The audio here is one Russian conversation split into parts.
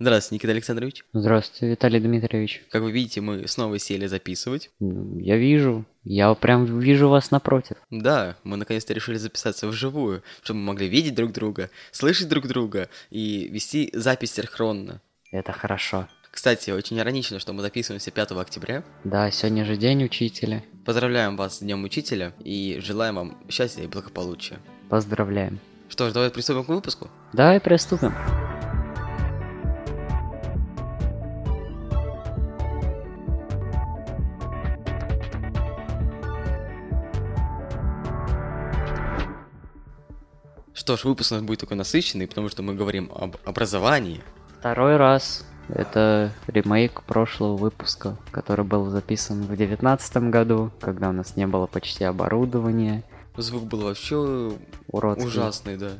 Здравствуйте, Никита Александрович. Здравствуйте, Виталий Дмитриевич. Как вы видите, мы снова сели записывать. Ну, Я вижу, я прям вижу вас напротив. Да, мы наконец-то решили записаться вживую, чтобы мы могли видеть друг друга, слышать друг друга и вести запись синхронно. Это хорошо. Кстати, очень иронично, что мы записываемся 5 октября. Да, сегодня же день учителя. Поздравляем вас с Днем Учителя и желаем вам счастья и благополучия. Поздравляем. Что ж, давай приступим к выпуску. Давай приступим. Что ж, выпуск у нас будет такой насыщенный, потому что мы говорим об образовании. Второй раз. Это ремейк прошлого выпуска, который был записан в девятнадцатом году, когда у нас не было почти оборудования. Звук был вообще Уродский. ужасный, да.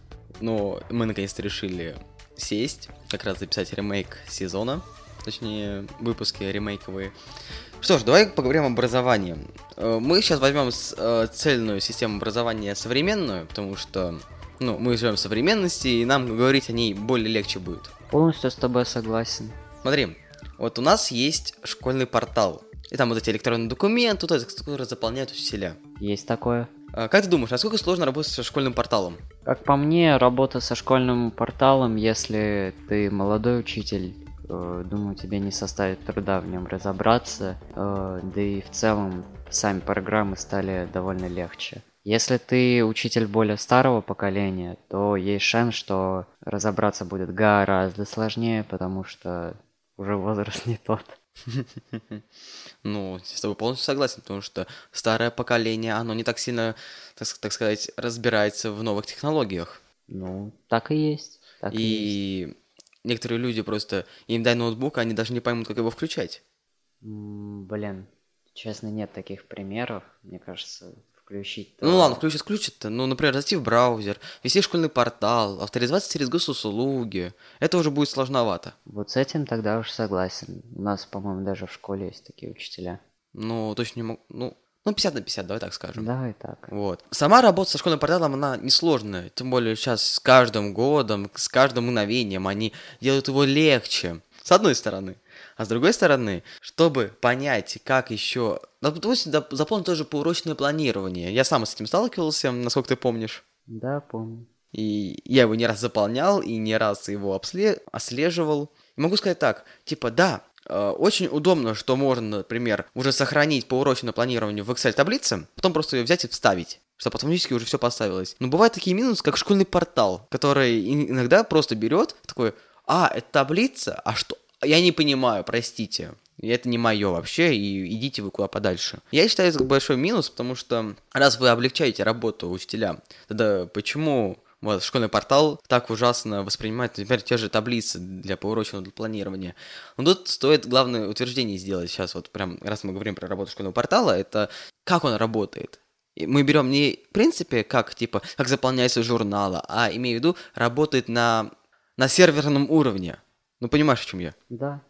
Но мы наконец-то решили сесть, как раз записать ремейк сезона, точнее, выпуски ремейковые. Что ж, давай поговорим об образовании. Э, Мы сейчас возьмем э, цельную систему образования современную, потому что ну, мы живем в современности, и нам говорить о ней более легче будет. Полностью с тобой согласен. Смотри, вот у нас есть школьный портал. И там вот эти электронные документы, вот это, которые заполняют учителя. Есть такое. А Как ты думаешь, насколько сложно работать со школьным порталом? Как по мне, работа со школьным порталом, если ты молодой учитель, э, думаю, тебе не составит труда в нем разобраться, э, да и в целом сами программы стали довольно легче. Если ты учитель более старого поколения, то есть шанс, что разобраться будет гораздо сложнее, потому что уже возраст не тот. Ну, с тобой полностью согласен, потому что старое поколение, оно не так сильно, так, так сказать, разбирается в новых технологиях. Ну, так и есть. Так и есть. и некоторые люди просто, им дай ноутбук, они даже не поймут, как его включать. Блин, честно, нет таких примеров. Мне кажется, включить... Ну ладно, включит, включит-то. Ну, например, зайти в браузер, вести школьный портал, авторизоваться через госуслуги. Это уже будет сложновато. Вот с этим тогда уж согласен. У нас, по-моему, даже в школе есть такие учителя. Ну, точно не могу. Ну, ну, 50 на 50, давай так скажем. Да, и так. Вот. Сама работа со школьным порталом, она несложная. Тем более сейчас с каждым годом, с каждым мгновением они делают его легче. С одной стороны. А с другой стороны, чтобы понять, как еще... Допустим, доп- заполнить тоже поурочное планирование. Я сам с этим сталкивался, насколько ты помнишь. Да, помню. И я его не раз заполнял, и не раз его обсле- отслеживал. И могу сказать так, типа, да, э, очень удобно, что можно, например, уже сохранить поурочное планирование в Excel-таблице, потом просто ее взять и вставить чтобы автоматически уже все поставилось. Но бывают такие минусы, как школьный портал, который ин- иногда просто берет такой, а, это таблица, а что? Я не понимаю, простите. Это не мое вообще, и идите вы куда подальше. Я считаю, это большой минус, потому что раз вы облегчаете работу учителям, тогда почему вот школьный портал так ужасно воспринимает, например, те же таблицы для поурочного планирования. Но тут стоит главное утверждение сделать сейчас, вот прям, раз мы говорим про работу школьного портала, это как он работает. И мы берем не в принципе, как типа, как заполняется журнала, а имею в виду, работает на, на серверном уровне. Ну понимаешь, о чем я? Да.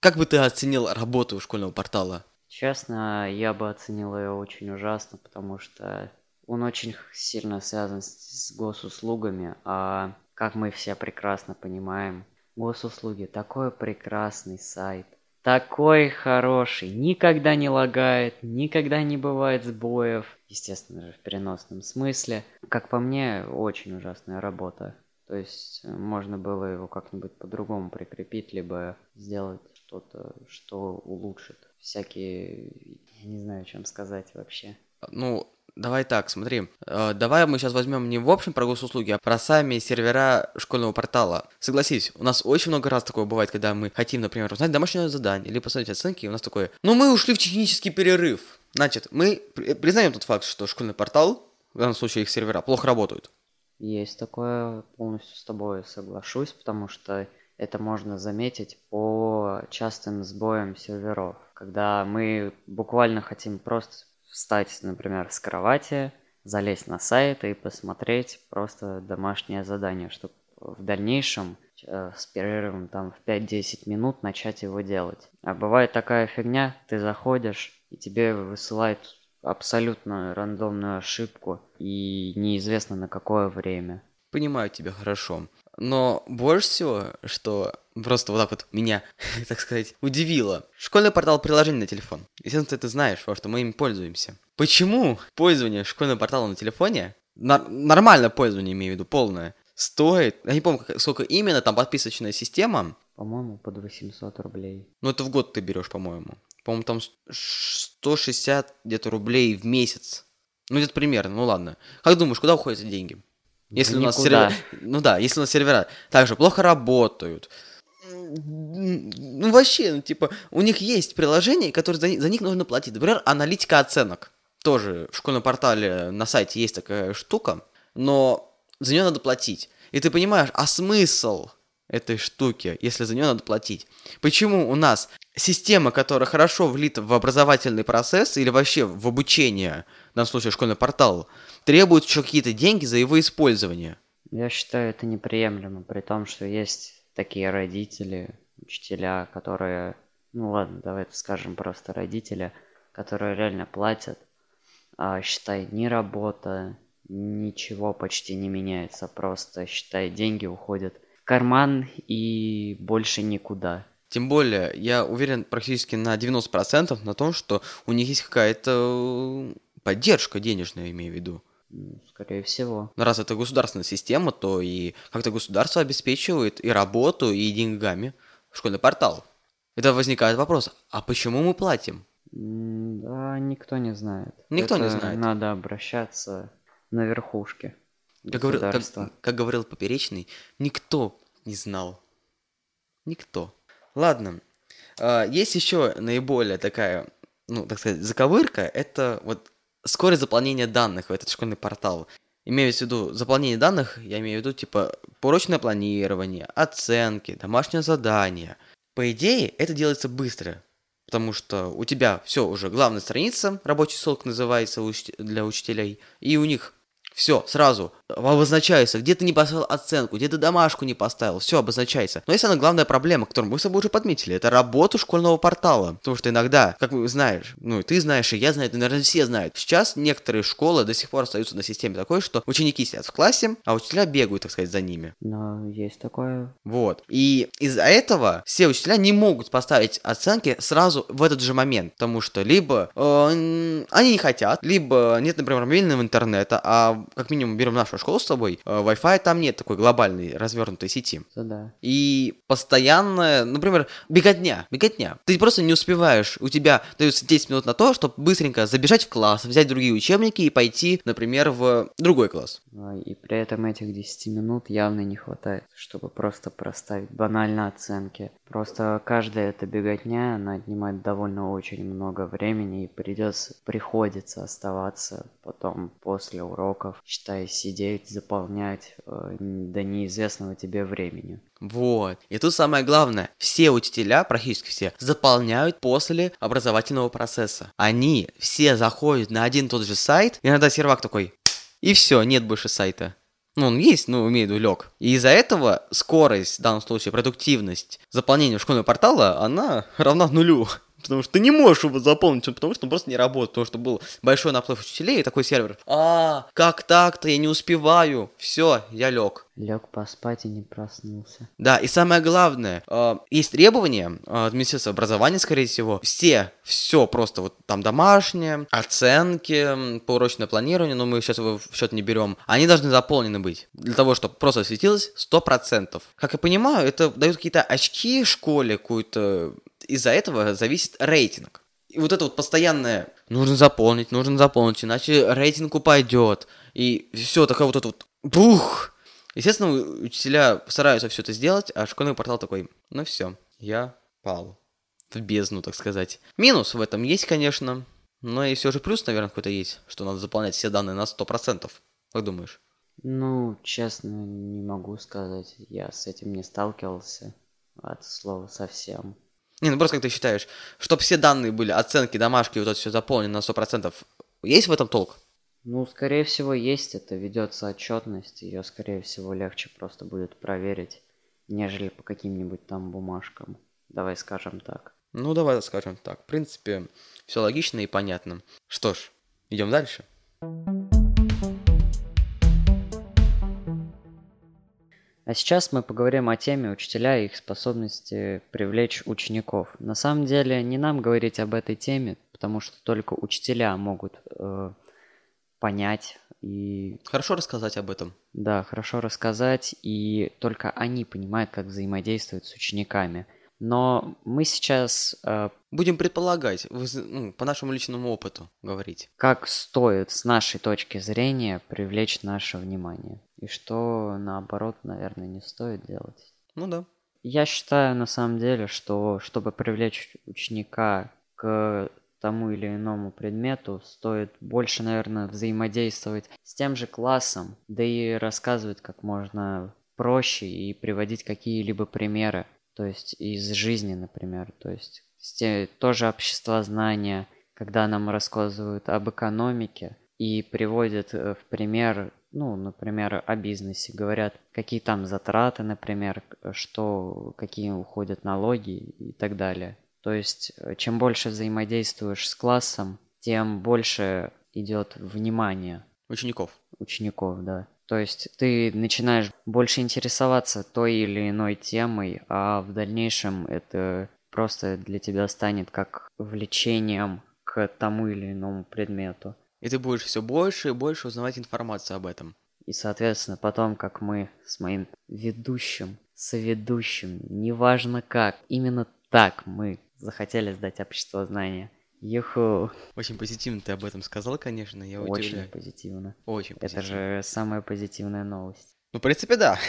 Как бы ты оценил работу школьного портала? Честно, я бы оценил ее очень ужасно, потому что он очень сильно связан с, с госуслугами, а как мы все прекрасно понимаем, госуслуги такой прекрасный сайт, такой хороший, никогда не лагает, никогда не бывает сбоев, естественно же в переносном смысле. Как по мне, очень ужасная работа. То есть э, можно было его как-нибудь по-другому прикрепить, либо сделать что-то, что улучшит всякие... Я не знаю, чем сказать вообще. Ну, давай так, смотри. Э, давай мы сейчас возьмем не в общем про госуслуги, а про сами сервера школьного портала. Согласись, у нас очень много раз такое бывает, когда мы хотим, например, узнать домашнее задание или посмотреть оценки, и у нас такое, ну мы ушли в технический перерыв. Значит, мы при- признаем тот факт, что школьный портал, в данном случае их сервера, плохо работают. Есть такое, полностью с тобой соглашусь, потому что это можно заметить по частым сбоям серверов. Когда мы буквально хотим просто встать, например, с кровати, залезть на сайт и посмотреть просто домашнее задание, чтобы в дальнейшем э, с перерывом там в 5-10 минут начать его делать. А бывает такая фигня, ты заходишь, и тебе высылают абсолютно рандомную ошибку, и неизвестно на какое время. Понимаю тебя хорошо. Но больше всего, что просто вот так вот меня, так сказать, удивило. Школьный портал приложений на телефон. Естественно, ты знаешь, потому что мы им пользуемся. Почему пользование школьным порталом на телефоне, нар- нормальное пользование, имею в виду, полное, стоит, я не помню, как- сколько именно там подписочная система, По-моему, под 800 рублей. ну это в год ты берешь, по-моему. По-моему, там с- 160 где-то рублей в месяц. Ну, где-то примерно, ну ладно. Как думаешь, куда уходят эти деньги? Если у нас Никуда. сервера... Ну да, если у нас сервера также плохо работают. Ну вообще, ну типа, у них есть приложения, которые за, за них нужно платить. Например, аналитика оценок. Тоже в школьном портале на сайте есть такая штука, но за нее надо платить. И ты понимаешь, а смысл этой штуки, если за нее надо платить? Почему у нас система, которая хорошо влита в образовательный процесс или вообще в обучение, в данном случае школьный портал, требует еще какие-то деньги за его использование? Я считаю это неприемлемо, при том, что есть такие родители, учителя, которые, ну ладно, давай это скажем просто родители, которые реально платят, а считай, ни работа, ничего почти не меняется, просто считай, деньги уходят карман и больше никуда. Тем более, я уверен практически на 90% на том, что у них есть какая-то э, поддержка денежная, имею в виду. Скорее всего. Но раз это государственная система, то и как-то государство обеспечивает и работу, и деньгами школьный портал. Это возникает вопрос, а почему мы платим? Да, никто не знает. Никто не Это знает. Надо обращаться на верхушке. Как говорил, как- как говорил Поперечный, никто не знал. Никто. Ладно. А, Есть еще наиболее такая, ну, так сказать, заковырка. Это вот скорость заполнения данных в этот школьный портал. Имею в виду заполнение данных, я имею в виду, типа, порочное планирование, оценки, домашнее задание. По идее, это делается быстро. Потому что у тебя все уже главная страница, рабочий стол называется для учителей, и у них все сразу обозначается, где ты не поставил оценку, где ты домашку не поставил, все обозначается. Но есть одна главная проблема, которую мы с тобой уже подметили, это работа школьного портала. Потому что иногда, как вы знаешь, ну и ты знаешь, и я знаю, и, наверное, все знают, сейчас некоторые школы до сих пор остаются на системе такой, что ученики сидят в классе, а учителя бегают, так сказать, за ними. Но есть такое. Вот. И из-за этого все учителя не могут поставить оценки сразу в этот же момент. Потому что либо э, они не хотят, либо нет, например, мобильного интернета, а как минимум берем нашу школу с тобой, э, Wi-Fi там нет такой глобальной развернутой сети. Это да. И постоянно, например, беготня, беготня. Ты просто не успеваешь, у тебя дается 10 минут на то, чтобы быстренько забежать в класс, взять другие учебники и пойти, например, в другой класс. А, И при этом этих 10 минут явно не хватает, чтобы просто проставить банально оценки. Просто каждая эта беготня, она отнимает довольно очень много времени и придется, приходится оставаться потом после уроков, считай, сидеть, заполнять э, до неизвестного тебе времени. Вот. И тут самое главное, все учителя, практически все, заполняют после образовательного процесса. Они все заходят на один и тот же сайт, и иногда сервак такой, и все, нет больше сайта. Ну, он есть, ну, имею в виду, лег. И из-за этого скорость, в данном случае, продуктивность заполнения школьного портала, она равна нулю. Потому что ты не можешь его заполнить, потому что он просто не работает, потому что был большой наплыв учителей и такой сервер. А, как так-то, я не успеваю. Все, я лег. Лег поспать и не проснулся. Да, и самое главное, э, есть требования э, от Министерства образования, скорее всего. Все, все просто вот там домашнее, оценки, поурочное планирование, но мы сейчас его в счет не берем. Они должны заполнены быть для того, чтобы просто светилось 100%. Как я понимаю, это дают какие-то очки школе, какую-то... Из-за этого зависит рейтинг. И вот это вот постоянное нужно заполнить, нужно заполнить, иначе рейтинг упадет. И все, такая вот это вот бух, Естественно, учителя стараются все это сделать, а школьный портал такой, ну все, я пал. В бездну, так сказать. Минус в этом есть, конечно, но и все же плюс, наверное, какой-то есть, что надо заполнять все данные на 100%. Как думаешь? Ну, честно, не могу сказать. Я с этим не сталкивался. От слова совсем. Не, ну просто как ты считаешь, чтобы все данные были, оценки, домашки, вот это все заполнено на 100%, есть в этом толк? Ну, скорее всего, есть это. Ведется отчетность. Ее, скорее всего, легче просто будет проверить, нежели по каким-нибудь там бумажкам. Давай скажем так. Ну, давай скажем так. В принципе, все логично и понятно. Что ж, идем А сейчас мы поговорим о теме учителя и их способности привлечь учеников. На самом деле не нам говорить об этой теме, потому что только учителя могут э, понять и... Хорошо рассказать об этом. Да, хорошо рассказать, и только они понимают, как взаимодействовать с учениками. Но мы сейчас... Э, Будем предполагать, ну, по нашему личному опыту говорить. Как стоит с нашей точки зрения привлечь наше внимание. И что, наоборот, наверное, не стоит делать. Ну да. Я считаю, на самом деле, что чтобы привлечь ученика к тому или иному предмету, стоит больше, наверное, взаимодействовать с тем же классом, да и рассказывать как можно проще и приводить какие-либо примеры, то есть из жизни, например, то есть тоже общество знания, когда нам рассказывают об экономике и приводят э, в пример, ну, например, о бизнесе, говорят, какие там затраты, например, что, какие уходят налоги и так далее. То есть, э, чем больше взаимодействуешь с классом, тем больше идет внимание. Учеников. Учеников, да. То есть ты начинаешь больше интересоваться той или иной темой, а в дальнейшем это просто для тебя станет как влечением к тому или иному предмету. И ты будешь все больше и больше узнавать информацию об этом. И, соответственно, потом, как мы с моим ведущим, соведущим, неважно как, именно так мы захотели сдать общество знания. Юху. Очень позитивно ты об этом сказал, конечно, я Очень удивляю. позитивно. Очень позитивно. Это же самая позитивная новость. Ну, в принципе, да.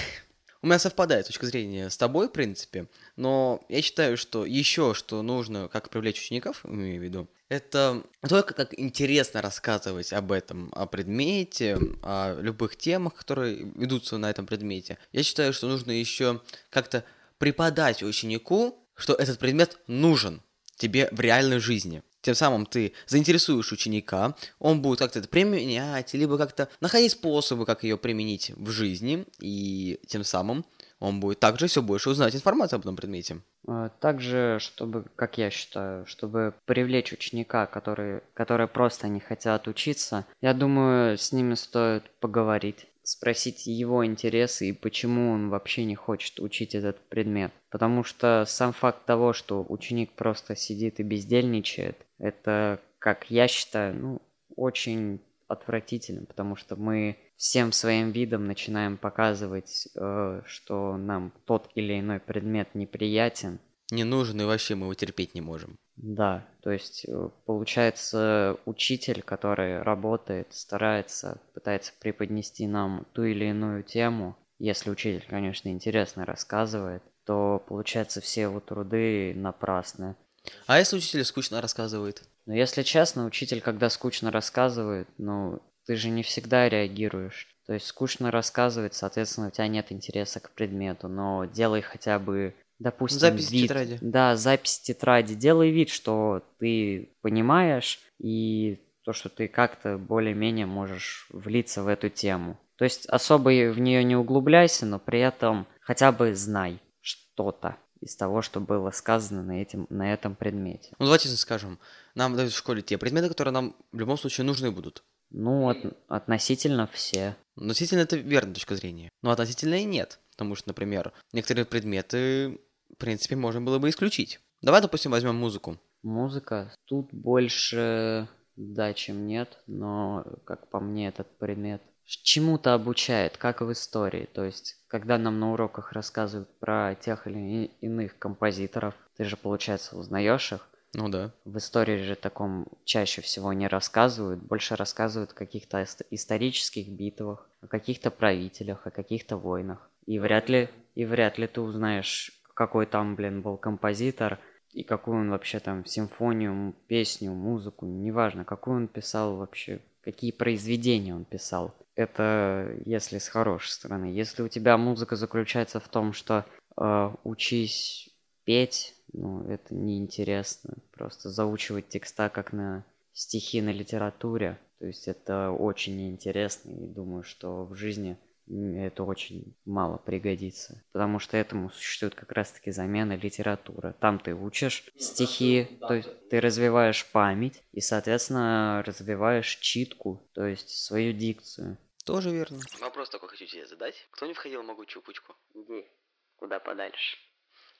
У меня совпадает точка зрения с тобой, в принципе, но я считаю, что еще что нужно, как привлечь учеников, имею в виду, это только как интересно рассказывать об этом, о предмете, о любых темах, которые ведутся на этом предмете. Я считаю, что нужно еще как-то преподать ученику что этот предмет нужен тебе в реальной жизни. Тем самым ты заинтересуешь ученика, он будет как-то это применять, либо как-то находить способы, как ее применить в жизни, и тем самым он будет также все больше узнать информацию об этом предмете. А, также, чтобы, как я считаю, чтобы привлечь ученика, которые, которые просто не хотят учиться, я думаю, с ними стоит поговорить спросить его интересы и почему он вообще не хочет учить этот предмет. Потому что сам факт того, что ученик просто сидит и бездельничает, это, как я считаю, ну, очень отвратительно, потому что мы всем своим видом начинаем показывать, э, что нам тот или иной предмет неприятен. Не нужен и вообще мы его терпеть не можем. Да, то есть э, получается учитель, который работает, старается, пытается преподнести нам ту или иную тему, если учитель, конечно, интересно рассказывает, то получается все его труды напрасны. А если учитель скучно рассказывает? Ну, если честно, учитель, когда скучно рассказывает, ну, ты же не всегда реагируешь. То есть скучно рассказывает, соответственно, у тебя нет интереса к предмету, но делай хотя бы допустим, запись вид, тетради. Да, запись тетради. Делай вид, что ты понимаешь, и то, что ты как-то более-менее можешь влиться в эту тему. То есть особо в нее не углубляйся, но при этом хотя бы знай что-то из того, что было сказано на, этим, на этом предмете. Ну, давайте скажем, нам дают в школе те предметы, которые нам в любом случае нужны будут. Ну, от, относительно все. Относительно это верная точка зрения. Но относительно и нет. Потому что, например, некоторые предметы в принципе, можно было бы исключить. Давай, допустим, возьмем музыку. Музыка. Тут больше да, чем нет, но, как по мне, этот предмет чему-то обучает, как в истории. То есть, когда нам на уроках рассказывают про тех или иных композиторов, ты же, получается, узнаешь их. Ну да. В истории же таком чаще всего не рассказывают, больше рассказывают о каких-то исторических битвах, о каких-то правителях, о каких-то войнах. И вряд ли, и вряд ли ты узнаешь какой там, блин, был композитор, и какую он вообще там симфонию, песню, музыку, неважно, какую он писал вообще, какие произведения он писал. Это если с хорошей стороны. Если у тебя музыка заключается в том, что э, учись петь, ну, это неинтересно. Просто заучивать текста как на стихи на литературе. То есть это очень неинтересно, и думаю, что в жизни это очень мало пригодится. Потому что этому существует как раз-таки замена литературы. Там ты учишь стихи, то есть ты развиваешь память и, соответственно, развиваешь читку, то есть свою дикцию. Тоже верно. Вопрос такой хочу тебе задать. Кто не входил в могучую кучку? Иди куда подальше.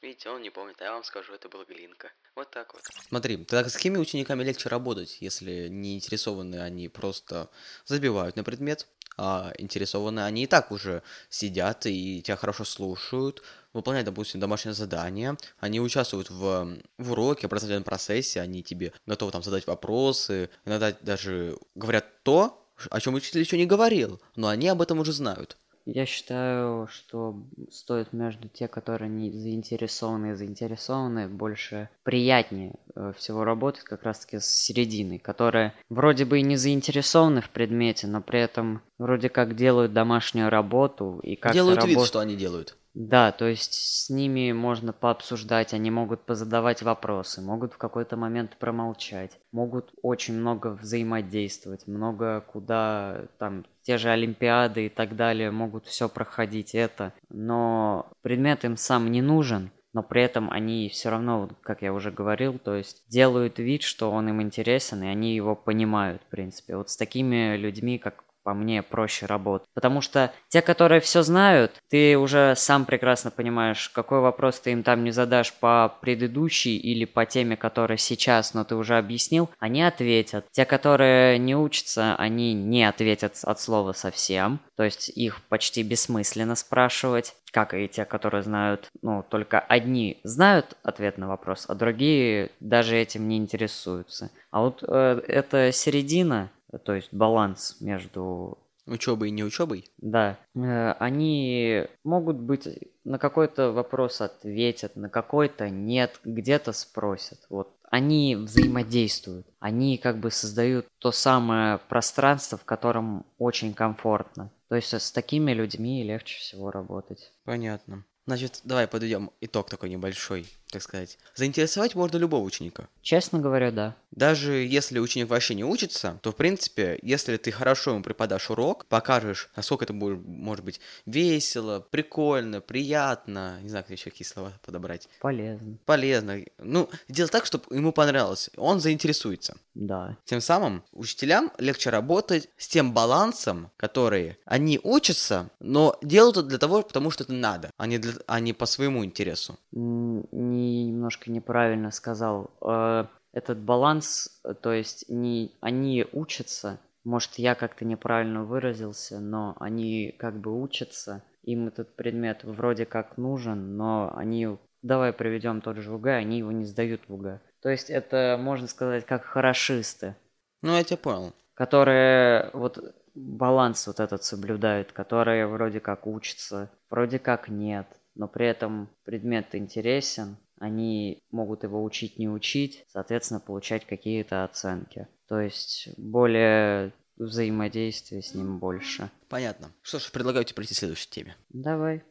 Видите, он не помнит, а я вам скажу, это был Глинка. Вот так вот. Смотри, тогда с какими учениками легче работать, если не интересованы они просто забивают на предмет, а интересованы. Они и так уже сидят и тебя хорошо слушают, выполняют, допустим, домашнее задание, они участвуют в, в уроке, образовательном процессе, они тебе готовы там задать вопросы, иногда даже говорят то, о чем учитель еще не говорил, но они об этом уже знают. Я считаю, что стоит между те, которые не заинтересованы и заинтересованы, больше приятнее э, всего работать как раз-таки с серединой, которые вроде бы и не заинтересованы в предмете, но при этом вроде как делают домашнюю работу и как Делают работ... вид, что они делают. Да, то есть с ними можно пообсуждать, они могут позадавать вопросы, могут в какой-то момент промолчать, могут очень много взаимодействовать, много куда там те же Олимпиады и так далее могут все проходить это, но предмет им сам не нужен, но при этом они все равно, как я уже говорил, то есть делают вид, что он им интересен, и они его понимают, в принципе. Вот с такими людьми, как по мне проще работать. Потому что те, которые все знают, ты уже сам прекрасно понимаешь, какой вопрос ты им там не задашь по предыдущей или по теме, которая сейчас, но ты уже объяснил, они ответят. Те, которые не учатся, они не ответят от слова совсем. То есть их почти бессмысленно спрашивать как и те, которые знают, ну, только одни знают ответ на вопрос, а другие даже этим не интересуются. А вот э, эта середина, то есть баланс между Учебой и не учебой? Да. Э, они могут быть на какой-то вопрос ответят, на какой-то нет, где-то спросят. Вот они взаимодействуют. Они как бы создают то самое пространство, в котором очень комфортно. То есть с такими людьми легче всего работать. Понятно. Значит, давай подведем итог такой небольшой, так сказать. Заинтересовать можно любого ученика. Честно говоря, да. Даже если ученик вообще не учится, то, в принципе, если ты хорошо ему преподашь урок, покажешь, насколько это будет, может быть, весело, прикольно, приятно, не знаю, как еще какие слова подобрать. Полезно. Полезно. Ну, сделать так, чтобы ему понравилось, он заинтересуется. Да. Тем самым учителям легче работать с тем балансом, который они учатся, но делают это для того, потому что это надо, а не, для, а не по своему интересу. Не, немножко неправильно сказал. Э, этот баланс, то есть не, они учатся, может, я как-то неправильно выразился, но они как бы учатся, им этот предмет вроде как нужен, но они, давай проведем тот же УГ, они его не сдают в УГ. То есть это, можно сказать, как хорошисты. Ну, я тебя понял. Которые вот баланс вот этот соблюдают, которые вроде как учатся, вроде как нет, но при этом предмет интересен, они могут его учить, не учить, соответственно, получать какие-то оценки. То есть более взаимодействия с ним больше. Понятно. Что ж, предлагаю тебе пройти к следующей теме. Давай.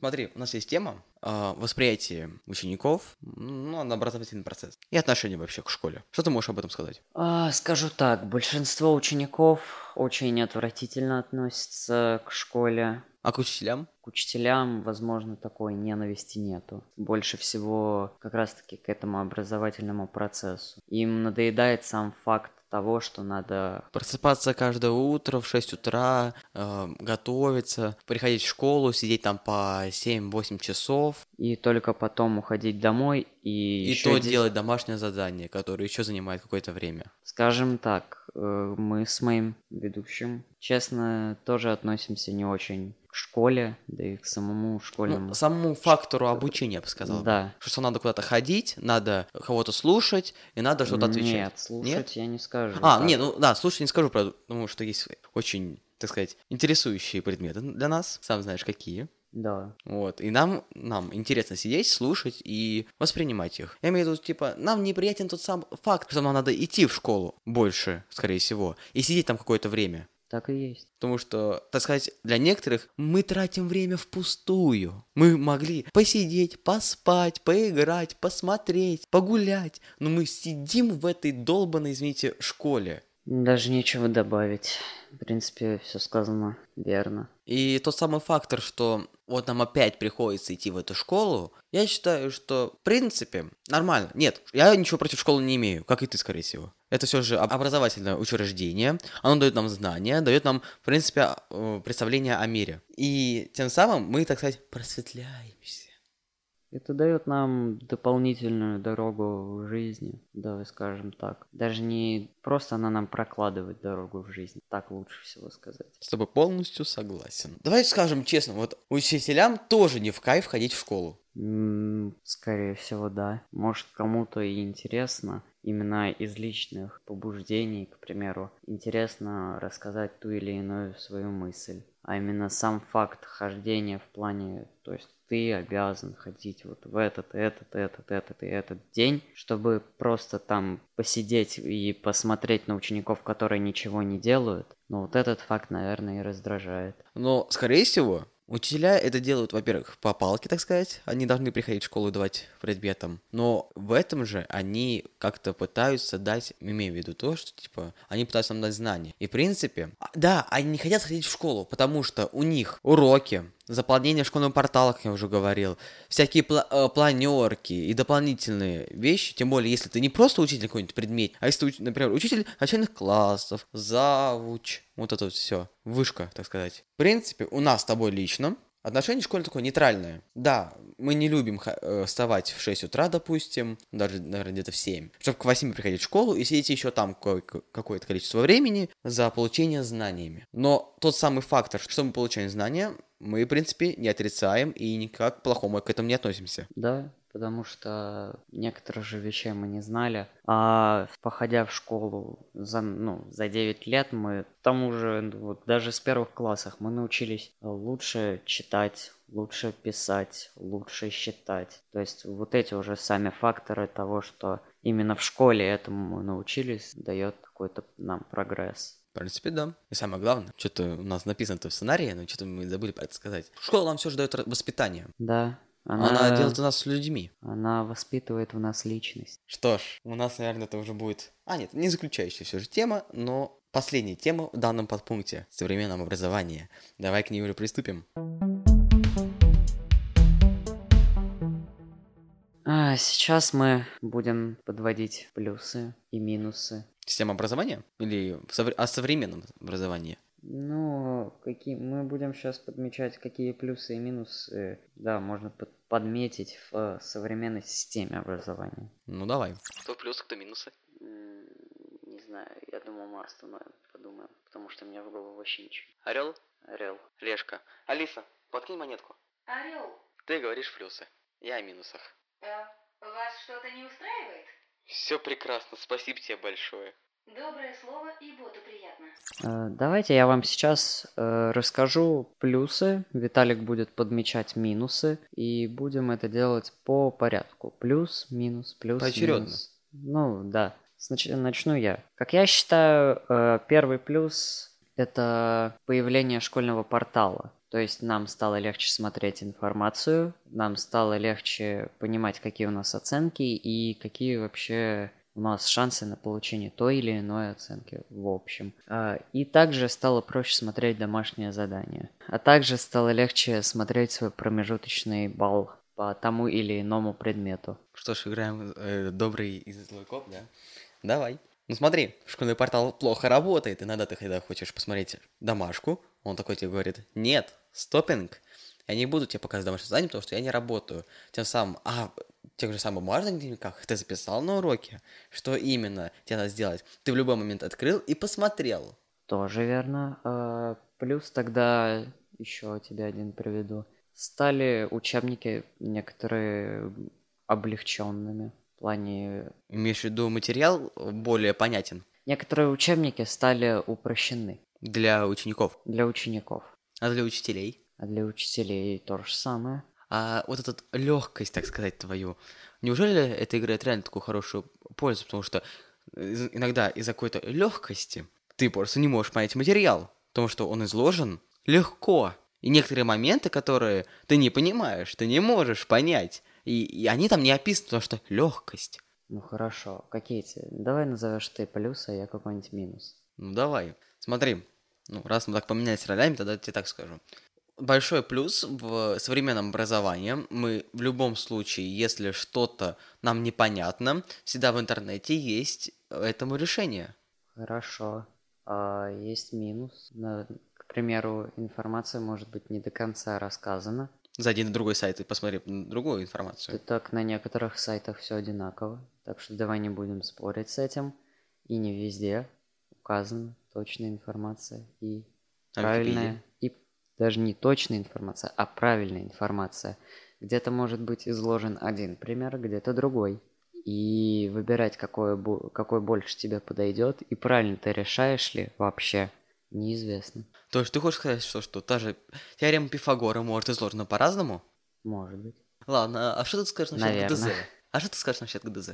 Смотри, у нас есть тема э, восприятие учеников, ну, на образовательный процесс и отношение вообще к школе. Что ты можешь об этом сказать? А, скажу так, большинство учеников очень отвратительно относятся к школе. А к учителям? К учителям, возможно, такой ненависти нету. Больше всего как раз-таки к этому образовательному процессу. Им надоедает сам факт того, что надо... Просыпаться каждое утро в 6 утра, э, готовиться, приходить в школу, сидеть там по 7-8 часов. И только потом уходить домой и... И то здесь... делать домашнее задание, которое еще занимает какое-то время. Скажем так, э, мы с моим ведущим, честно, тоже относимся не очень к школе, да и к самому школьному... Ну, самому фактору обучения, я бы сказал. Да. Что надо куда-то ходить, надо кого-то слушать, и надо что-то отвечать. Нет, слушать Нет? я не скажу. А, так. не, ну да, слушать не скажу, потому что есть очень, так сказать, интересующие предметы для нас, сам знаешь, какие. Да. Вот. И нам, нам интересно сидеть, слушать и воспринимать их. Я имею в виду, типа, нам неприятен тот сам факт, что нам надо идти в школу больше, скорее всего, и сидеть там какое-то время. Так и есть. Потому что, так сказать, для некоторых мы тратим время впустую. Мы могли посидеть, поспать, поиграть, посмотреть, погулять. Но мы сидим в этой долбанной, извините, школе. Даже нечего добавить. В принципе, все сказано верно. И тот самый фактор, что вот нам опять приходится идти в эту школу, я считаю, что в принципе нормально. Нет, я ничего против школы не имею, как и ты, скорее всего. Это все же образовательное учреждение. Оно дает нам знания, дает нам, в принципе, представление о мире. И тем самым мы, так сказать, просветляемся. Это дает нам дополнительную дорогу в жизни, давай скажем так. Даже не просто она нам прокладывает дорогу в жизни, так лучше всего сказать. С тобой полностью согласен. Давайте скажем честно, вот учителям тоже не в кайф ходить в школу. скорее всего, да. Может, кому-то и интересно, именно из личных побуждений, к примеру, интересно рассказать ту или иную свою мысль. А именно сам факт хождения в плане, то есть ты обязан ходить вот в этот, этот, этот, этот и этот день, чтобы просто там посидеть и посмотреть на учеников, которые ничего не делают. Но вот этот факт, наверное, и раздражает. Но, скорее всего, Учителя это делают, во-первых, по палке, так сказать. Они должны приходить в школу и давать предметам. Но в этом же они как-то пытаются дать, имею в виду то, что, типа, они пытаются нам дать знания. И, в принципе, а, да, они не хотят ходить в школу, потому что у них уроки, заполнение школьного портала, как я уже говорил, всякие пла- э, планерки и дополнительные вещи, тем более, если ты не просто учитель какой-нибудь предмет, а если ты, например, учитель начальных классов, завуч, вот это вот все, вышка, так сказать. В принципе, у нас с тобой лично Отношение в школе такое нейтральное. Да, мы не любим э, вставать в 6 утра, допустим, даже, наверное, где-то в 7, чтобы к 8 приходить в школу и сидеть еще там какое-то количество времени за получение знаниями. Но тот самый фактор, что мы получаем знания, мы, в принципе, не отрицаем и никак к плохому к этому не относимся. Да, потому что некоторых же вещей мы не знали. А походя в школу за, ну, за 9 лет, мы к тому же, вот, даже с первых классов мы научились лучше читать, лучше писать, лучше считать. То есть вот эти уже сами факторы того, что именно в школе этому мы научились, дает какой-то нам прогресс. В принципе, да. И самое главное, что-то у нас написано-то в сценарии, но что-то мы забыли про это сказать. Школа нам все же дает воспитание. Да. Она... она делает у нас с людьми. Она воспитывает в нас личность. Что ж, у нас, наверное, это уже будет... А, нет, не заключающая все же тема, но последняя тема в данном подпункте современном образовании. Давай к ней уже приступим. А, сейчас мы будем подводить плюсы и минусы Система образования? Или о современном образовании? Ну, какие мы будем сейчас подмечать, какие плюсы и минусы, да, можно под, подметить в э, современной системе образования. Ну давай. Кто плюсы, кто минусы? Не знаю, я думал, мы остановим, подумаем, потому что у меня в голову вообще ничего. Орел? Орел. Лешка. Алиса, подкинь монетку. Орел. Ты говоришь плюсы, я о минусах. А, вас что-то не устраивает? Все прекрасно, спасибо тебе большое. Доброе слово и боту приятно. Э, давайте я вам сейчас э, расскажу плюсы. Виталик будет подмечать минусы. И будем это делать по порядку. Плюс, минус, плюс, Поочередно. минус. Ну, да. Снач- начну я. Как я считаю, э, первый плюс это появление школьного портала. То есть нам стало легче смотреть информацию, нам стало легче понимать, какие у нас оценки и какие вообще у нас шансы на получение той или иной оценки в общем. А, и также стало проще смотреть домашние задания. А также стало легче смотреть свой промежуточный балл по тому или иному предмету. Что ж, играем э, добрый и злой коп, да? Давай. Ну смотри, школьный портал плохо работает. Иногда ты, когда хочешь посмотреть домашку, он такой тебе говорит, нет, стопинг, я не буду тебе показывать домашнее задание, потому что я не работаю. Тем самым, а тех же самых бумажных дневниках ты записал на уроке, что именно тебе надо сделать. Ты в любой момент открыл и посмотрел. Тоже верно. А, плюс тогда еще тебе один приведу. Стали учебники некоторые облегченными в плане... Имеешь в виду материал более понятен? Некоторые учебники стали упрощены. Для учеников? Для учеников. А для учителей? А для учителей то же самое. А вот эта легкость, так сказать, твою, неужели эта игра реально такую хорошую пользу? Потому что иногда из-за какой-то легкости ты просто не можешь понять материал, потому что он изложен легко. И некоторые моменты, которые ты не понимаешь, ты не можешь понять. И, и они там не описаны, потому что легкость. Ну хорошо, какие тебе? Давай назовешь ты плюс, а я какой-нибудь минус. Ну давай. Смотри, ну раз мы так поменялись ролями, тогда я тебе так скажу большой плюс в современном образовании. Мы в любом случае, если что-то нам непонятно, всегда в интернете есть этому решение. Хорошо. А есть минус. К примеру, информация может быть не до конца рассказана. Зайди на другой сайт и посмотри другую информацию. Так на некоторых сайтах все одинаково. Так что давай не будем спорить с этим. И не везде указана точная информация и А правильная. И даже не точная информация, а правильная информация. Где-то может быть изложен один пример, где-то другой. И выбирать, какой, какой больше тебе подойдет, и правильно ты решаешь ли вообще, неизвестно. То есть ты хочешь сказать, что, что та же теорема Пифагора может изложена по-разному? Может быть. Ладно, а что ты скажешь насчет. ГДЗ? А что ты скажешь насчет ГДЗ?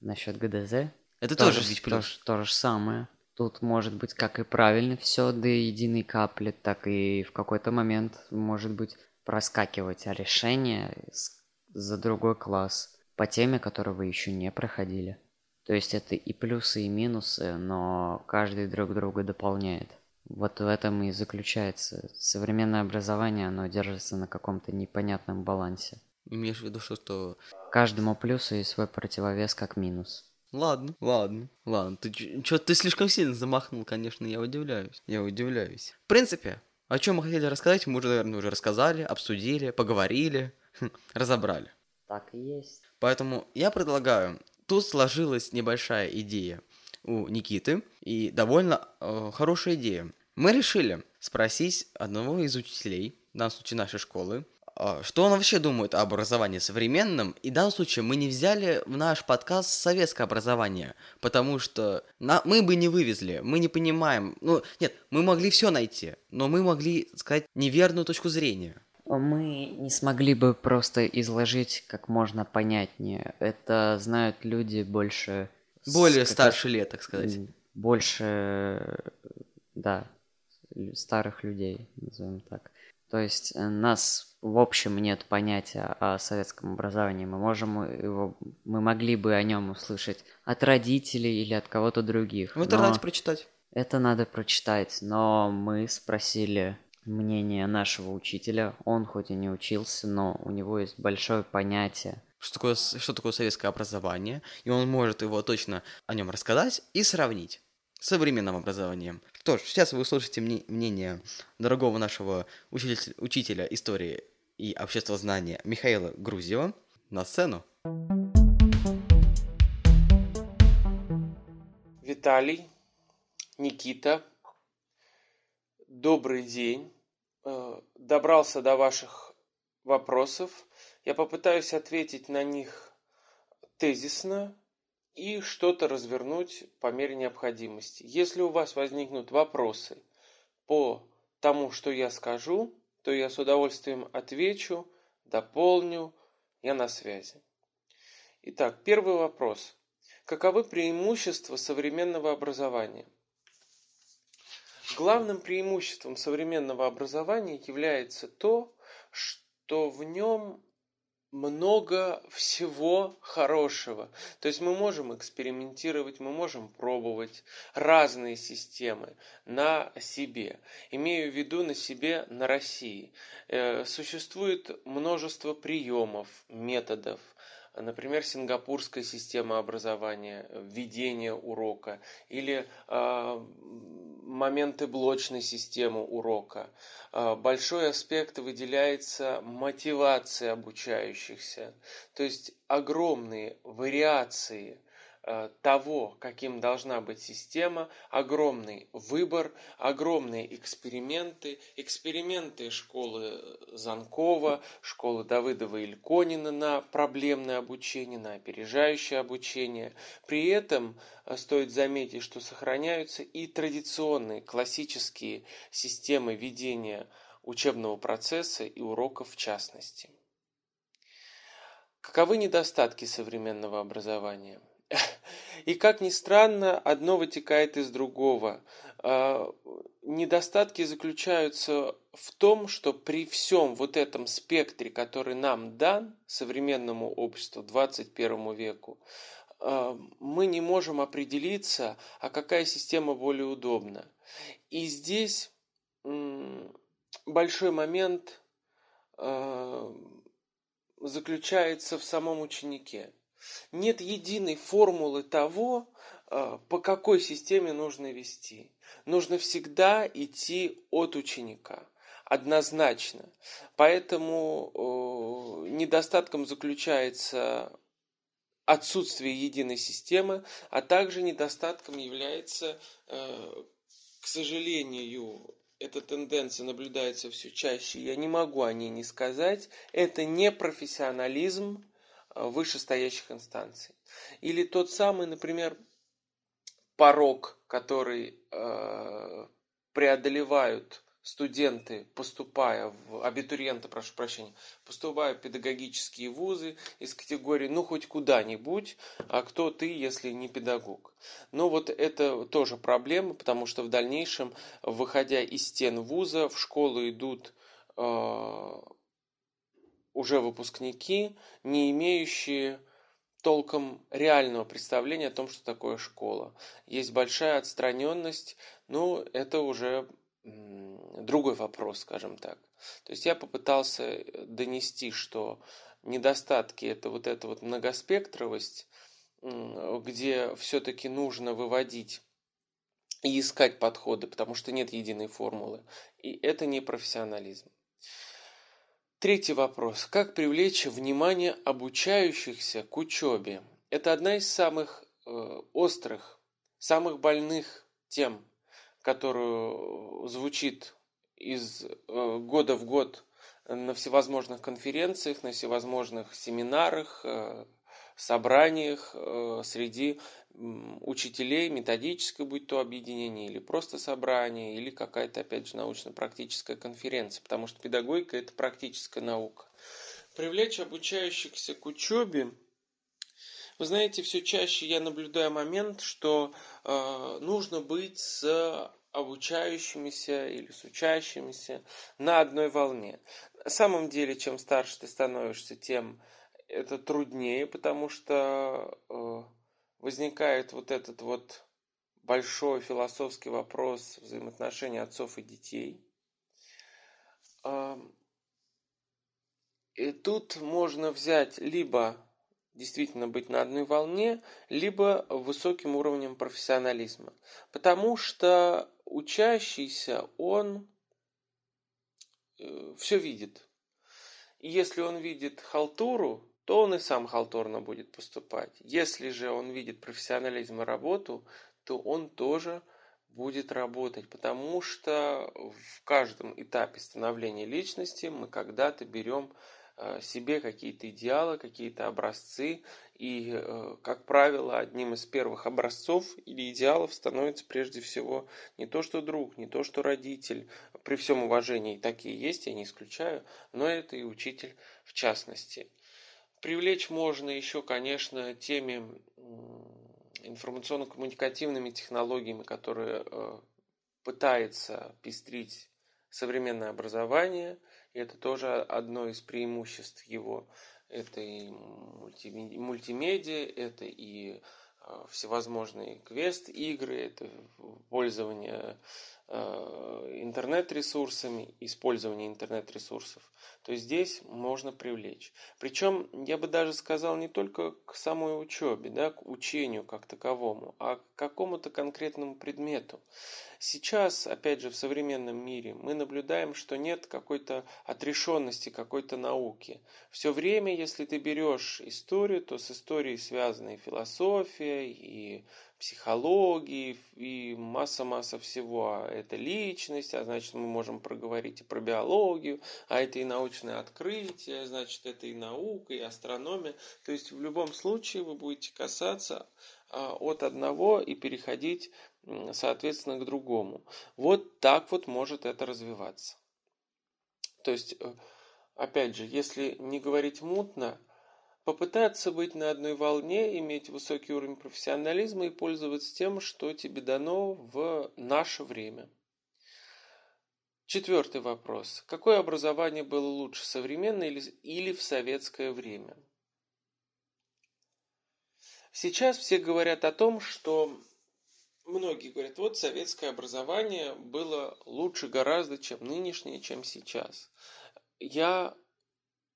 Насчет ГДЗ, Это То тоже же- ведь то, плюс. ж- то же самое. Тут может быть как и правильно все до единой капли, так и в какой-то момент может быть проскакивать решение с- за другой класс по теме, которую вы еще не проходили. То есть это и плюсы, и минусы, но каждый друг друга дополняет. Вот в этом и заключается. Современное образование, оно держится на каком-то непонятном балансе. Имеешь в виду, что, что... Каждому плюсу есть свой противовес как минус. Ладно, ладно, ладно. Ты что ты слишком сильно замахнул, конечно, я удивляюсь. Я удивляюсь. В принципе, о чем мы хотели рассказать, мы уже, наверное, уже рассказали, обсудили, поговорили, хм, разобрали. Так и есть. Поэтому я предлагаю, тут сложилась небольшая идея у Никиты, и довольно э, хорошая идея. Мы решили спросить одного из учителей, в данном случае нашей школы, что он вообще думает об образовании современном, и в данном случае мы не взяли в наш подкаст советское образование, потому что на- мы бы не вывезли, мы не понимаем, ну, нет, мы могли все найти, но мы могли сказать неверную точку зрения. Мы не смогли бы просто изложить как можно понятнее. Это знают люди больше... Более старше лет, так сказать. Больше, да, старых людей, назовем так. То есть э, нас в общем нет понятия о советском образовании. Мы можем его, мы могли бы о нем услышать от родителей или от кого-то других. В интернете прочитать. это надо прочитать, но мы спросили мнение нашего учителя. Он хоть и не учился, но у него есть большое понятие. что такое, с- что такое советское образование, и он может его точно о нем рассказать и сравнить современным образованием. Что ж, сейчас вы услышите мне- мнение дорогого нашего учитель- учителя истории и обществознания Михаила Грузева на сцену. Виталий, Никита, добрый день. Э, Добрался до ваших вопросов. Я попытаюсь ответить на них тезисно и что-то развернуть по мере необходимости. Если у вас возникнут вопросы по тому, что я скажу, то я с удовольствием отвечу, дополню. Я на связи. Итак, первый вопрос. Каковы преимущества современного образования? Главным преимуществом современного образования является то, что в нем много всего хорошего. То есть мы можем экспериментировать, мы можем пробовать разные системы на себе. Имею в виду на себе, на России. Э, Существует множество приемов, методов, Например, сингапурская система образования, введение урока или э, моменты блочной системы урока. Э, большой аспект выделяется мотивация обучающихся, то есть огромные вариации того, каким должна быть система, огромный выбор, огромные эксперименты, эксперименты школы Занкова, школы Давыдова и Ильконина на проблемное обучение, на опережающее обучение. При этом э, стоит заметить, что сохраняются и традиционные классические системы ведения учебного процесса и уроков в частности. Каковы недостатки современного образования? И как ни странно, одно вытекает из другого. А, Недостатки заключаются в том, что при всем вот этом спектре, который нам дан современному обществу 21 веку, а, мы не можем определиться, а какая система более удобна. И здесь большой момент э, заключается в самом ученике. Нет единой формулы того, э, по какой системе нужно вести. Нужно всегда идти от ученика однозначно. Поэтому э, недостатком заключается отсутствие единой системы, а также недостатком является, э, к сожалению, эта тенденция наблюдается все чаще, я не могу о ней не сказать, это не профессионализм вышестоящих инстанций. Или тот самый, например, порог, который э, преодолевают студенты, поступая в абитуриенты, прошу прощения, поступая в педагогические вузы из категории ну хоть куда-нибудь, а кто ты, если не педагог. Но вот это тоже проблема, потому что в дальнейшем, выходя из стен вуза, в школу идут э, уже выпускники, не имеющие толком реального представления о том, что такое школа. Есть большая отстраненность, но это уже другой вопрос, скажем так. То есть я попытался донести, что недостатки это вот эта вот многоспектровость, где все-таки нужно выводить и искать подходы, потому что нет единой формулы. И это не профессионализм. Третий вопрос. Как привлечь внимание обучающихся к учебе? Это одна из самых э, острых, самых больных тем которую звучит из э, года в год на всевозможных конференциях, на всевозможных семинарах, э, собраниях э, среди учителей, методическое, будь то объединение или просто собрание, или какая-то, опять же, научно-практическая конференция, потому что педагогика – это практическая наука. Привлечь обучающихся к учебе вы знаете, все чаще я наблюдаю момент, что э, нужно быть с обучающимися или с учащимися на одной волне. На самом деле, чем старше ты становишься, тем это труднее, потому что э, возникает вот этот вот большой философский вопрос взаимоотношений отцов и детей. И тут можно взять либо действительно быть на одной волне, либо высоким уровнем профессионализма. Потому что учащийся, он э, все видит. И если он видит халтуру, то он и сам халтурно будет поступать. Если же он видит профессионализм и работу, то он тоже будет работать, потому что в каждом этапе становления личности мы когда-то берем Э, себе какие-то идеалы, какие-то образцы. И, э, как правило, одним из первых образцов или идеалов становится прежде всего не то, что друг, не то, что родитель. При всем уважении такие есть, я не исключаю, но это и учитель в частности. Привлечь можно еще, конечно, теми информационно-коммуникативными технологиями, которые э, пытается пестрить современное образование – и это тоже одно из преимуществ его. Это и мультимедиа, это и а, всевозможные квест-игры, это пользование интернет-ресурсами, использование интернет-ресурсов, то здесь можно привлечь. Причем, я бы даже сказал, не только к самой учебе, да, к учению как таковому, а к какому-то конкретному предмету. Сейчас, опять же, в современном мире мы наблюдаем, что нет какой-то отрешенности какой-то науки. Все время, если ты берешь историю, то с историей связана и философия, и психология, и масса-масса всего. А это личность, а значит мы можем проговорить и про биологию, а это и научное открытие, значит это и наука, и астрономия. То есть в любом случае вы будете касаться а, от одного и переходить соответственно, к другому. Вот так вот может это развиваться. То есть, э, опять же, если не говорить мутно, попытаться быть на одной волне, иметь высокий уровень профессионализма и пользоваться тем, что тебе дано в наше время. Четвертый вопрос. Какое образование было лучше, современное или в советское время? Сейчас все говорят о том, что многие говорят, вот советское образование было лучше гораздо, чем нынешнее, чем сейчас. Я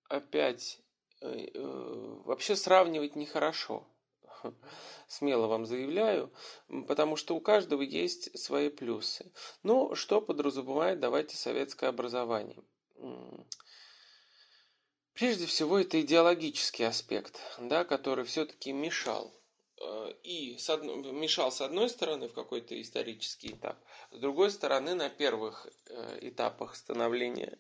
опять вообще сравнивать нехорошо. Смело вам заявляю, потому что у каждого есть свои плюсы. Ну, что подразумевает, давайте, советское образование. Прежде всего, это идеологический аспект, да, который все-таки мешал Э, и с од... мешал с одной стороны в какой-то исторический этап, с другой стороны на первых э, этапах становления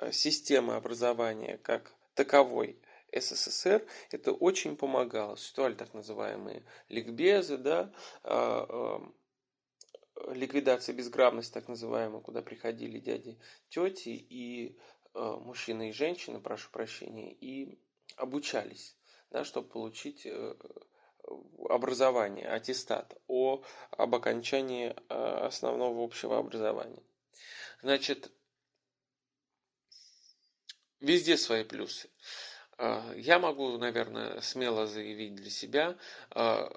э, системы образования как таковой СССР это очень помогало. Существовали так называемые ликбезы, да, ликвидация безграмотности, так называемая, куда приходили дяди, тети и мужчины и женщины, прошу прощения, и обучались, да, чтобы получить образования, аттестат о, об окончании э, основного общего образования. Значит, везде свои плюсы. Э, я могу, наверное, смело заявить для себя, э,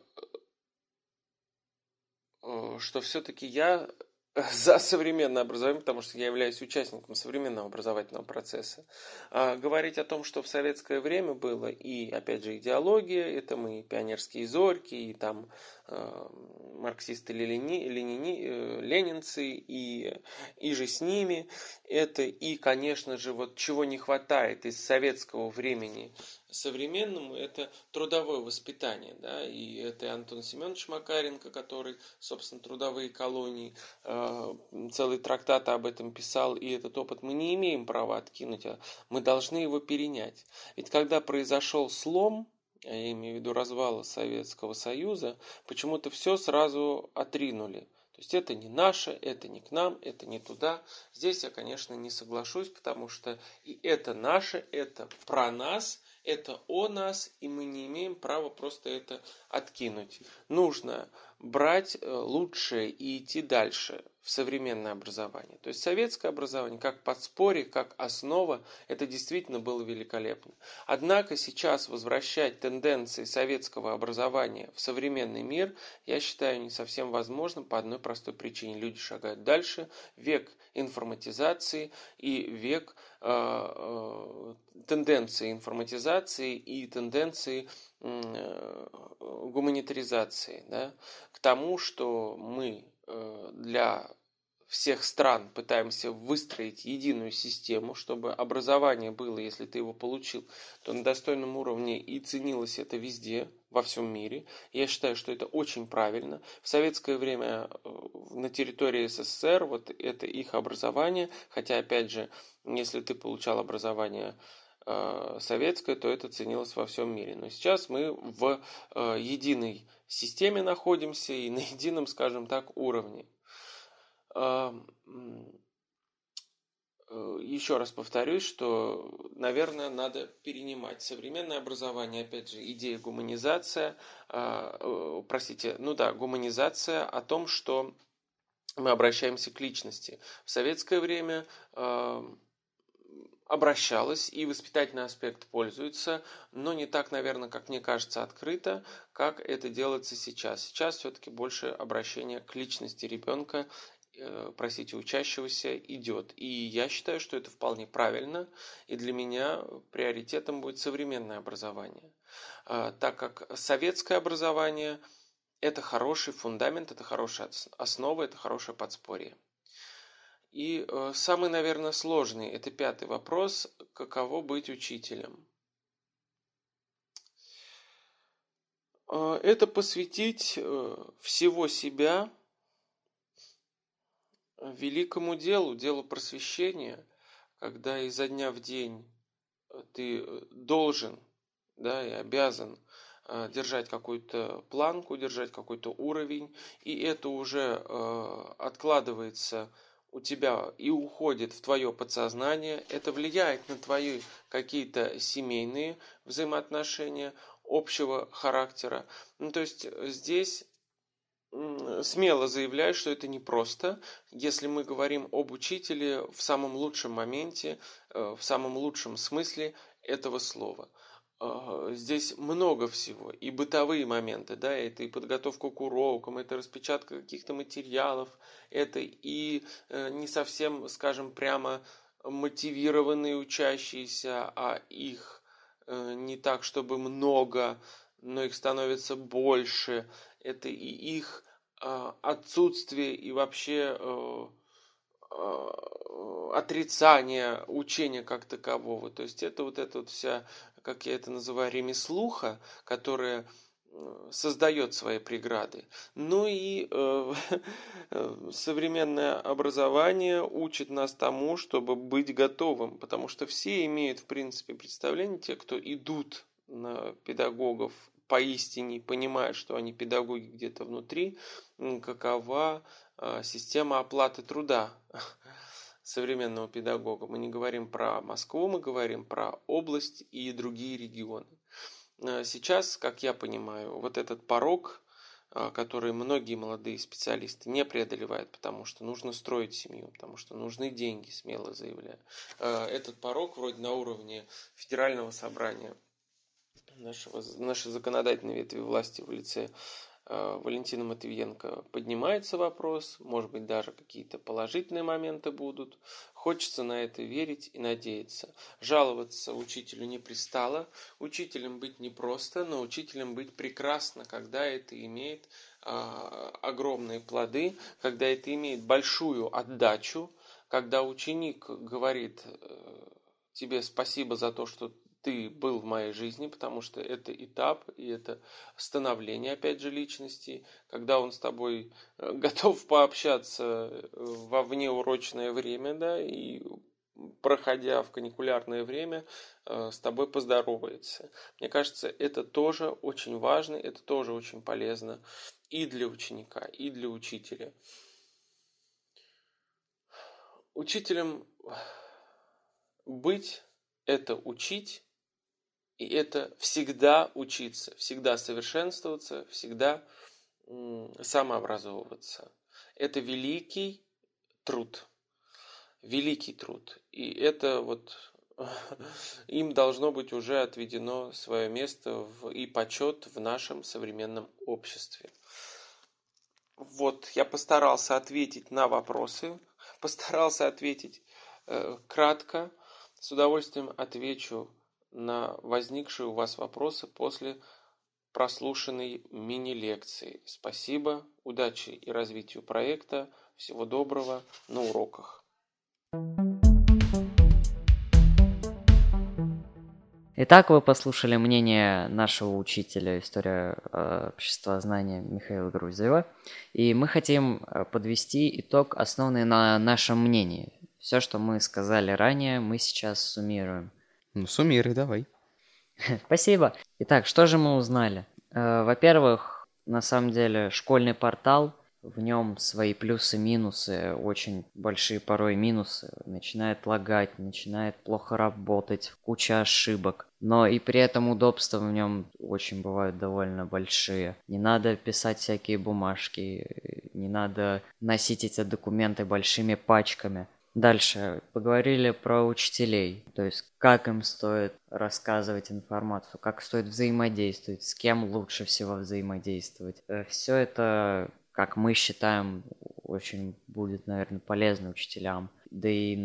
что все-таки я за современное образование, потому что я являюсь участником современного образовательного процесса. А говорить о том, что в советское время было и, опять же, идеология, это мы пионерские зорьки, и там э, марксисты, ленини, ленини, э, ленинцы, и, и же с ними, это и, конечно же, вот чего не хватает из советского времени современному, это трудовое воспитание. Да? И это Антон Семенович Макаренко, который, собственно, трудовые колонии, э, целый трактат об этом писал, и этот опыт мы не имеем права откинуть, а мы должны его перенять. Ведь когда произошел слом, я имею в виду развала Советского Союза, почему-то все сразу отринули. То есть это не наше, это не к нам, это не туда. Здесь я, конечно, не соглашусь, потому что и это наше, это про нас, это о нас, и мы не имеем права просто это откинуть. Нужно брать э, лучшее и идти дальше в современное образование. То есть советское образование как подспорье, как основа, это действительно было великолепно. Однако сейчас возвращать тенденции советского образования в современный мир, я считаю не совсем возможным по одной простой причине. Люди шагают дальше, век информатизации и век э, э, тенденции информатизации и тенденции э, гуманитаризации, да, к тому, что мы для всех стран пытаемся выстроить единую систему, чтобы образование было, если ты его получил, то на достойном уровне и ценилось это везде, во всем мире. Я считаю, что это очень правильно. В советское время э, на территории СССР вот это их образование, хотя опять же, если ты получал образование э, советское, то это ценилось во всем мире. Но сейчас мы в единой системе находимся и на едином, скажем так, уровне. Э, еще раз повторюсь, что, наверное, надо перенимать современное образование, опять же, идея гуманизация, а, э, простите, ну да, гуманизация о том, что мы обращаемся к личности. В советское время обращалась и воспитательный аспект пользуется, но не так, наверное, как мне кажется, открыто, как это делается сейчас. Сейчас все-таки больше обращение к личности ребенка э, простите, учащегося идет. И я считаю, что это вполне правильно, и для меня приоритетом будет современное образование. А, так как советское образование – это хороший фундамент, это хорошая основа, это хорошее подспорье. И э, самый, наверное, сложный, это пятый вопрос, каково быть учителем. Э, это посвятить э, всего себя великому делу, делу просвещения, когда изо дня в день ты должен да, и обязан держать какую-то планку, держать какой-то уровень, и это уже откладывается у тебя и уходит в твое подсознание, это влияет на твои какие-то семейные взаимоотношения общего характера. Ну, то есть здесь смело заявляю, что это непросто, если мы говорим об учителе в самом лучшем моменте, э, в самом лучшем смысле этого слова. Здесь много всего. И бытовые моменты, да, это и подготовка к урокам, это распечатка каких-то материалов, это и э, не совсем, скажем, прямо мотивированные учащиеся, а их э, не так, чтобы много, но их становится больше. Это и их э, отсутствие и вообще э, отрицание учения как такового. То есть это вот эта вот вся, как я это называю, ремеслуха, которая создает свои преграды. Ну и э, современное образование учит нас тому, чтобы быть готовым, потому что все имеют, в принципе, представление, те, кто идут на педагогов поистине, понимают, что они педагоги где-то внутри, какова э, система оплаты труда современного педагога. Мы не говорим про Москву, мы говорим про область и другие регионы. Э, сейчас, как я понимаю, вот этот порог, э, который многие молодые специалисты не преодолевают, потому что нужно строить семью, потому что нужны деньги, смело заявляю. Э, этот порог вроде на уровне федерального собрания нашего, нашей законодательной ветви власти в лице Валентина Матвиенко поднимается вопрос, может быть даже какие-то положительные моменты будут. Хочется на это верить и надеяться. Жаловаться учителю не пристало. Учителем быть непросто, но учителем быть прекрасно, когда это имеет а, огромные плоды, когда это имеет большую отдачу, когда ученик говорит э, тебе спасибо за то, что ты был в моей жизни, потому что это этап и это становление, опять же, личности, когда он с тобой э, готов пообщаться э, во внеурочное время, да, и проходя в каникулярное время, э, с тобой поздоровается. Мне кажется, это тоже очень важно, это тоже очень полезно и для ученика, и для учителя. Учителем быть – это учить, и это всегда учиться, всегда совершенствоваться, всегда самообразовываться. Это великий труд. Великий труд. И это вот им должно быть уже отведено свое место в, и почет в нашем современном обществе. Вот, я постарался ответить на вопросы, постарался ответить э, кратко. С удовольствием отвечу на возникшие у вас вопросы после прослушанной мини-лекции. Спасибо, удачи и развитию проекта. Всего доброго на уроках. Итак, вы послушали мнение нашего учителя история э, общества знания Михаила Грузева, и мы хотим э, подвести итог, основанный на нашем мнении. Все, что мы сказали ранее, мы сейчас суммируем – ну, суммируй, давай. Спасибо. Итак, что же мы узнали? Э, во-первых, на самом деле, школьный портал, в нем свои плюсы, минусы, очень большие порой минусы. Начинает лагать, начинает плохо работать, куча ошибок. Но и при этом удобства в нем очень бывают довольно большие. Не надо писать всякие бумажки, не надо носить эти документы большими пачками. Дальше поговорили про учителей, то есть как им стоит рассказывать информацию, как стоит взаимодействовать, с кем лучше всего взаимодействовать. Э, Все это, как мы считаем, очень будет, наверное, полезно учителям. Да и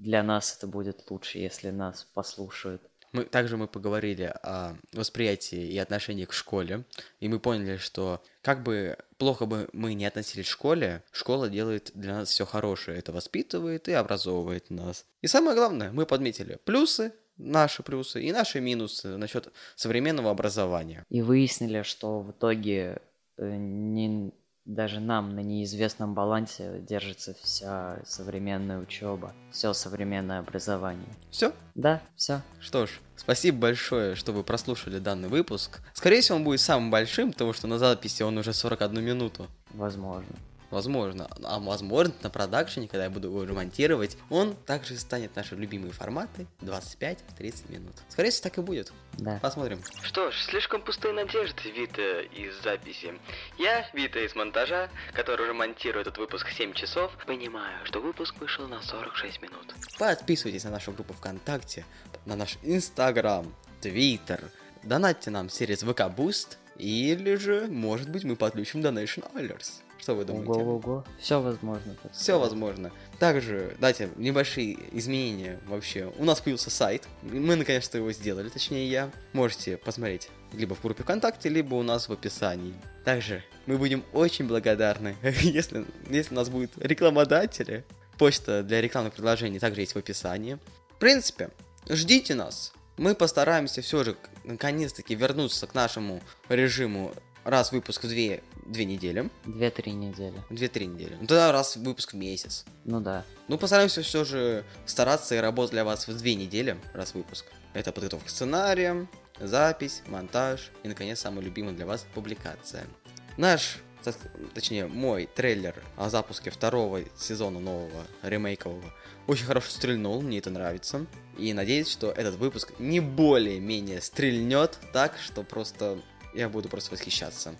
для нас это будет лучше, если нас послушают. Мы, также мы поговорили о восприятии и отношении к школе, и мы поняли, что как бы плохо бы мы не относились к школе, школа делает для нас все хорошее, это воспитывает и образовывает нас. И самое главное, мы подметили плюсы, наши плюсы и наши минусы насчет современного образования. И выяснили, что в итоге э, не даже нам на неизвестном балансе держится вся современная учеба, все современное образование. Все? Да, все. Что ж, спасибо большое, что вы прослушали данный выпуск. Скорее всего, он будет самым большим, потому что на записи он уже 41 минуту. Возможно. Возможно. А возможно, на продакшене, когда я буду его ремонтировать, он также станет наши любимые форматы 25-30 минут. Скорее всего, так и будет. Да. Посмотрим. Что ж, слишком пустые надежды, Вита из записи. Я, Вита из монтажа, который уже монтирует этот выпуск 7 часов, понимаю, что выпуск вышел на 46 минут. Подписывайтесь на нашу группу ВКонтакте, на наш Инстаграм, Твиттер. Донатьте нам через ВК Boost, или же, может быть, мы подключим Donation Alerts. Что вы думаете? Ого-ого. Все возможно. Все возможно. Также, дайте небольшие изменения вообще. У нас появился сайт. Мы наконец-то его сделали, точнее я. Можете посмотреть либо в группе ВКонтакте, либо у нас в описании. Также мы будем очень благодарны, если, если у нас будут рекламодатели. Почта для рекламных предложений также есть в описании. В принципе, ждите нас. Мы постараемся все же наконец-таки вернуться к нашему режиму раз выпуск в две, две недели. Две-три недели. Две-три недели. Ну тогда раз выпуск в месяц. Ну да. Ну, постараемся все же стараться и работать для вас в две недели, раз выпуск. Это подготовка к сценариям, запись, монтаж и, наконец, самая любимая для вас публикация. Наш, точнее, мой трейлер о запуске второго сезона нового ремейкового очень хорошо стрельнул, мне это нравится. И надеюсь, что этот выпуск не более-менее стрельнет так, что просто я буду просто восхищаться.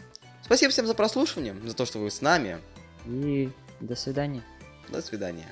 Спасибо всем за прослушивание, за то, что вы с нами. И до свидания. До свидания.